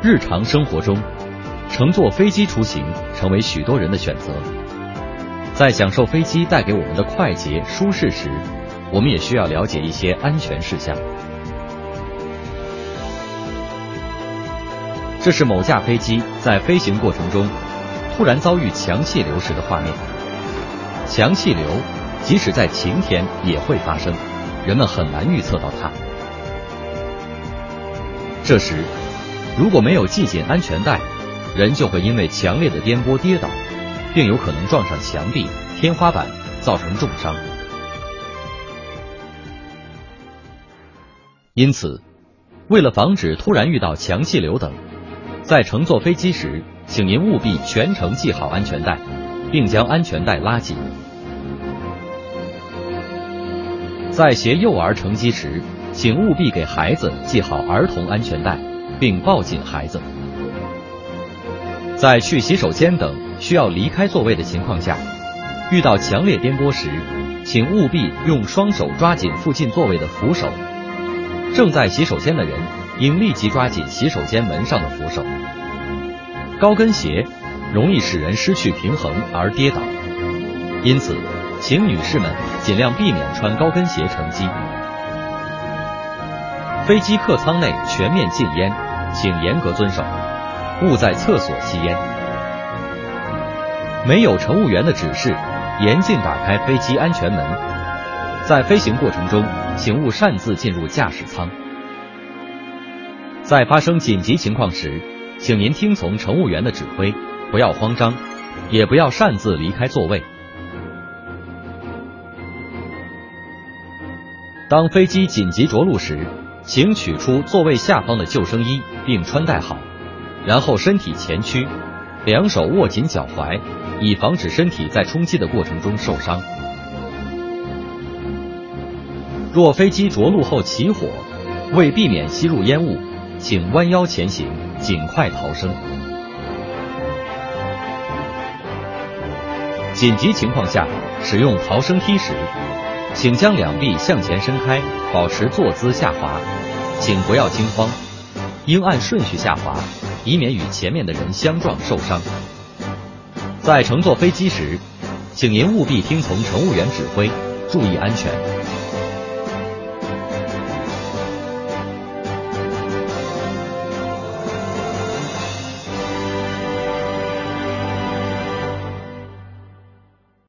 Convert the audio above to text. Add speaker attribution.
Speaker 1: 日常生活中，乘坐飞机出行成为许多人的选择。在享受飞机带给我们的快捷舒适时，我们也需要了解一些安全事项。这是某架飞机在飞行过程中突然遭遇强气流时的画面。强气流即使在晴天也会发生，人们很难预测到它。这时，如果没有系紧安全带，人就会因为强烈的颠簸跌倒，并有可能撞上墙壁、天花板，造成重伤。因此，为了防止突然遇到强气流等，在乘坐飞机时，请您务必全程系好安全带，并将安全带拉紧。在携幼儿乘机时，请务必给孩子系好儿童安全带，并抱紧孩子。在去洗手间等需要离开座位的情况下，遇到强烈颠簸时，请务必用双手抓紧附近座位的扶手。正在洗手间的人应立即抓紧洗手间门上的扶手。高跟鞋容易使人失去平衡而跌倒，因此，请女士们尽量避免穿高跟鞋乘机。飞机客舱内全面禁烟，请严格遵守，勿在厕所吸烟。没有乘务员的指示，严禁打开飞机安全门。在飞行过程中，请勿擅自进入驾驶舱。在发生紧急情况时，请您听从乘务员的指挥，不要慌张，也不要擅自离开座位。当飞机紧急着陆时，请取出座位下方的救生衣，并穿戴好，然后身体前屈，两手握紧脚踝，以防止身体在冲击的过程中受伤。若飞机着陆后起火，为避免吸入烟雾，请弯腰前行，尽快逃生。紧急情况下，使用逃生梯时，请将两臂向前伸开，保持坐姿下滑。请不要惊慌，应按顺序下滑，以免与前面的人相撞受伤。在乘坐飞机时，请您务必听从乘务员指挥，注意安全。